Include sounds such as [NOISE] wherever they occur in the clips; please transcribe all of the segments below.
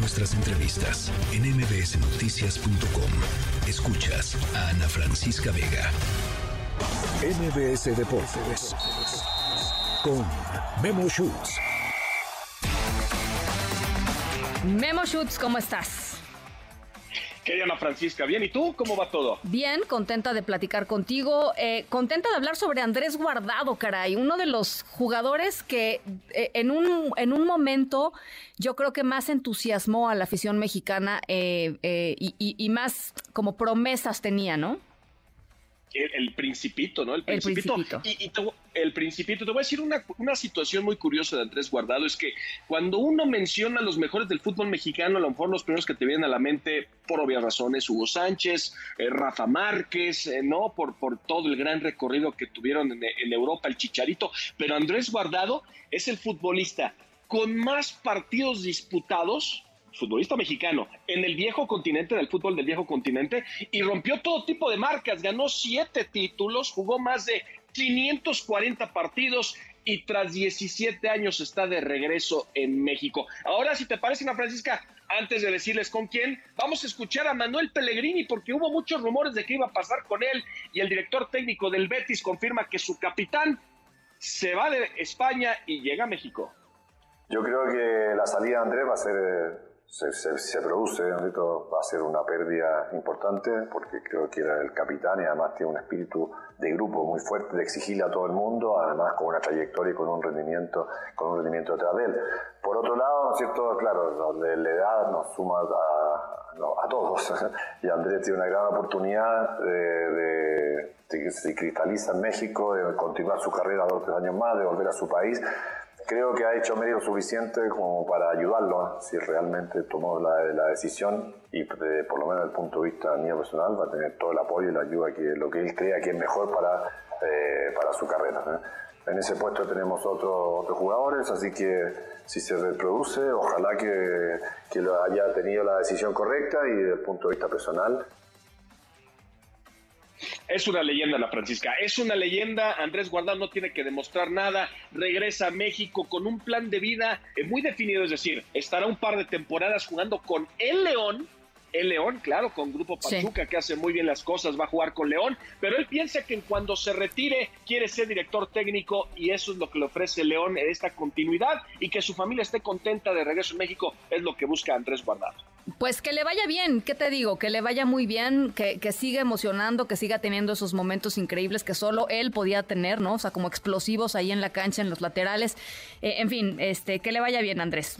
nuestras entrevistas en mbsnoticias.com. Escuchas a Ana Francisca Vega. MBS Deportes con Memo Schutz. Memo Schutz, ¿cómo estás? Querida Ana Francisca, bien, ¿y tú cómo va todo? Bien, contenta de platicar contigo, eh, contenta de hablar sobre Andrés Guardado, caray, uno de los jugadores que eh, en, un, en un momento yo creo que más entusiasmó a la afición mexicana eh, y, y más como promesas tenía, ¿no? El, principito, ¿no? El principito. Y, te, el principito. Te voy a decir una, una, situación muy curiosa de Andrés Guardado, es que cuando uno menciona a los mejores del fútbol mexicano, a lo mejor los primeros que te vienen a la mente, por obvias razones, Hugo Sánchez, eh, Rafa Márquez, eh, ¿no? Por, por todo el gran recorrido que tuvieron en, en Europa, el Chicharito, pero Andrés Guardado es el futbolista con más partidos disputados futbolista mexicano en el viejo continente, del fútbol del viejo continente, y rompió todo tipo de marcas, ganó siete títulos, jugó más de 540 partidos y tras 17 años está de regreso en México. Ahora, si te parece, Ana Francisca, antes de decirles con quién, vamos a escuchar a Manuel Pellegrini porque hubo muchos rumores de qué iba a pasar con él y el director técnico del Betis confirma que su capitán se va de España y llega a México. Yo creo que la salida de Andrés va a ser eh, se, se, produce, va a ser una pérdida importante porque creo que era el capitán y además tiene un espíritu de grupo muy fuerte, de exigirle a todo el mundo, además con una trayectoria y con un rendimiento, con un rendimiento detrás de él. Por otro lado, ¿cierto? claro, la edad nos suma a, a todos [LAUGHS] y Andrés tiene una gran oportunidad de, de, que se cristaliza en México, de continuar su carrera dos o tres años más, de volver a su país creo que ha hecho medio suficiente como para ayudarlo, ¿eh? si realmente tomó la, decisión y por lo menos desde el punto de vista mío personal va a tener todo el apoyo y la ayuda que lo que él crea que es mejor para, eh, para su carrera. ¿eh? En ese puesto tenemos otros jugadores, así que si se reproduce, ojalá que, que lo haya tenido la decisión correcta y desde el punto de vista personal es una leyenda la Francisca, es una leyenda. Andrés Guardado no tiene que demostrar nada. Regresa a México con un plan de vida eh, muy definido, es decir, estará un par de temporadas jugando con el León. El León, claro, con Grupo Pachuca, que hace muy bien las cosas, va a jugar con León, pero él piensa que cuando se retire quiere ser director técnico y eso es lo que le ofrece León, esta continuidad y que su familia esté contenta de regreso a México, es lo que busca Andrés Guardado. Pues que le vaya bien, ¿qué te digo? Que le vaya muy bien, que, que, siga emocionando, que siga teniendo esos momentos increíbles que solo él podía tener, ¿no? O sea, como explosivos ahí en la cancha, en los laterales. Eh, en fin, este, que le vaya bien, Andrés.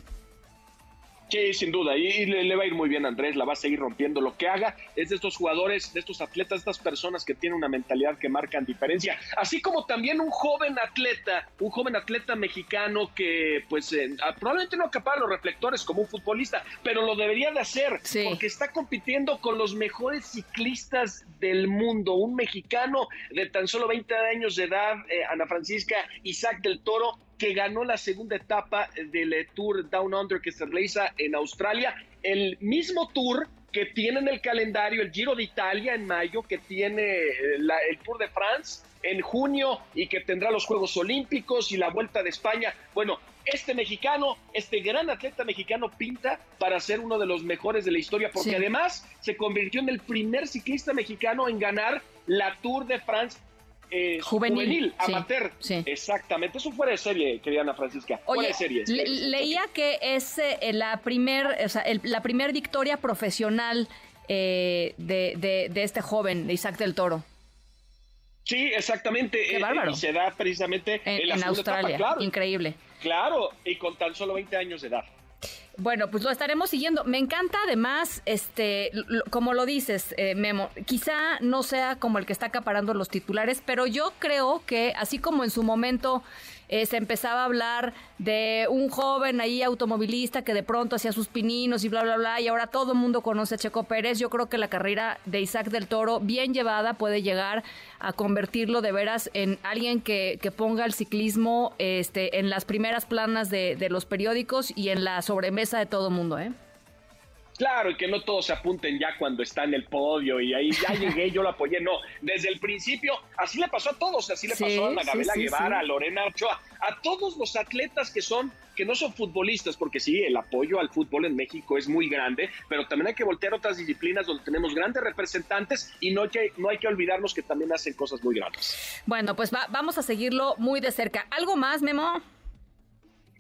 Sí, sin duda, y le, va a ir muy bien a Andrés, la va a seguir rompiendo. Lo que haga es de estos jugadores, de estos atletas, de estas personas que tienen una mentalidad que marcan diferencia. Así como también un joven atleta, un joven atleta mexicano que pues eh, ah, probablemente no acapara los reflectores como un futbolista, pero lo debería de hacer porque está compitiendo con los mejores ciclistas del mundo. Un mexicano de tan solo 20 años de edad, eh, Ana Francisca Isaac del Toro, que ganó la segunda etapa del Tour Down Under que se realiza en Australia, el mismo tour que tiene en el calendario el Giro de Italia en mayo, que tiene eh, el Tour de France en junio y que tendrá los Juegos Olímpicos y la Vuelta de España. Bueno, este mexicano, este gran atleta mexicano pinta para ser uno de los mejores de la historia, porque además se convirtió en el primer ciclista mexicano en ganar la Tour de France eh, juvenil, amateur. Exactamente, eso fuera de serie, querida Ana Francisca. Oye, de serie, leía que es eh, la primer, o sea, la primer victoria profesional eh, de, de, este joven, de Isaac del Toro. Sí, exactamente. Qué bárbaro. y se da precisamente en, en Australia. claro, Increíble. Claro, y con tan solo 20 años de edad. Bueno, pues lo estaremos siguiendo. Me encanta además, este, como lo dices, eh, Memo, quizá no sea como el que está acaparando los titulares, pero yo creo que así como en su momento eh, se empezaba a hablar de un joven ahí automovilista que de pronto hacía sus pininos y bla, bla, bla, y ahora todo el mundo conoce a Checo Pérez. Yo creo que la carrera de Isaac del Toro, bien llevada, puede llegar a convertirlo de veras en alguien que, que ponga el ciclismo este, en las primeras planas de, de los periódicos y en la sobremesa de todo el mundo, ¿eh? Claro, y que no todos se apunten ya cuando está en el podio y ahí ya [LAUGHS] llegué, yo lo apoyé. No, desde el principio, así le pasó a todos, así le pasó a Ana Gabriela Guevara, a Lorena Ochoa, a todos los atletas que son que no son futbolistas, porque sí, el apoyo al fútbol en México es muy grande, pero también hay que voltear otras disciplinas donde tenemos grandes representantes y no hay que, no hay que olvidarnos que también hacen cosas muy grandes. Bueno, pues vamos a seguirlo muy de cerca. ¿Algo más, Memo?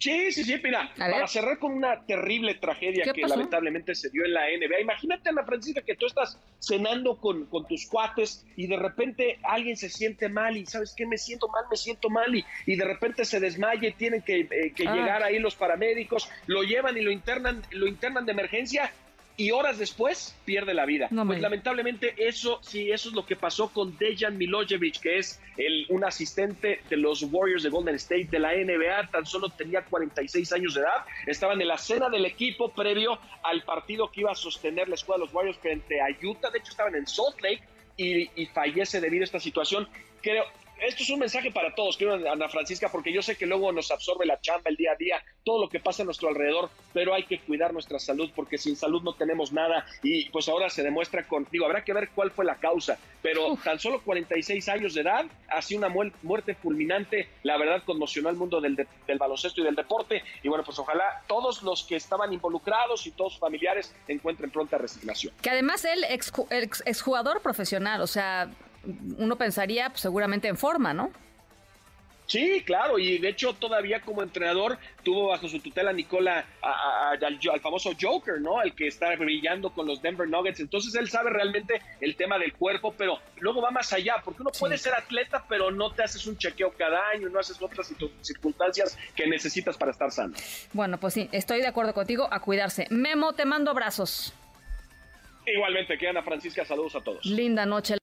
Sí, sí, sí, mira, para cerrar con una terrible tragedia que lamentablemente se dio en la NBA. Imagínate, Ana Francisca, que tú estás cenando con, con, tus cuates y de repente alguien se siente mal y ¿sabes qué? Me siento mal, me siento mal y, y de repente se desmaye, tienen que, eh, ah. llegar ahí los paramédicos, lo llevan y lo internan, lo internan de emergencia y horas después pierde la vida. pues lamentablemente eso sí, eso es lo que pasó con Dejan Milojevic, que es el, un asistente de los Warriors de Golden State de la NBA, tan solo tenía 46 años de edad, estaba en la cena del equipo previo al partido que iba a sostener la escuadra de los Warriors frente a Utah, de hecho estaban en Salt Lake y, y fallece debido a esta situación. Creo, esto es un mensaje para todos, quiero Ana Francisca, porque yo sé que luego nos absorbe la chamba el día a día, todo lo que pasa a nuestro alrededor, pero hay que cuidar nuestra salud porque sin salud no tenemos nada. Y pues ahora se demuestra con, digo, habrá que ver cuál fue la causa, pero tan solo 46 años de edad, así una muerte fulminante, la verdad conmocionó al mundo del, del baloncesto y del deporte. Y bueno, pues ojalá todos los que estaban involucrados y todos sus familiares encuentren pronta resignación. Que además él, ex, ex, exjugador profesional, o sea, uno pensaría pues, seguramente en forma, ¿no? Sí, claro, y de hecho todavía como entrenador tuvo bajo su tutela Nicola al, famoso Joker, ¿no? El que está brillando con los Denver Nuggets. Entonces él sabe realmente el tema del cuerpo, pero luego va más allá, porque uno puede ser atleta, pero no te haces un chequeo cada año, no haces otras circunstancias que necesitas para estar sano. Bueno, pues sí, estoy de acuerdo contigo, a cuidarse. Memo, te mando abrazos. Igualmente, que Ana Francisca, saludos a todos. Linda noche.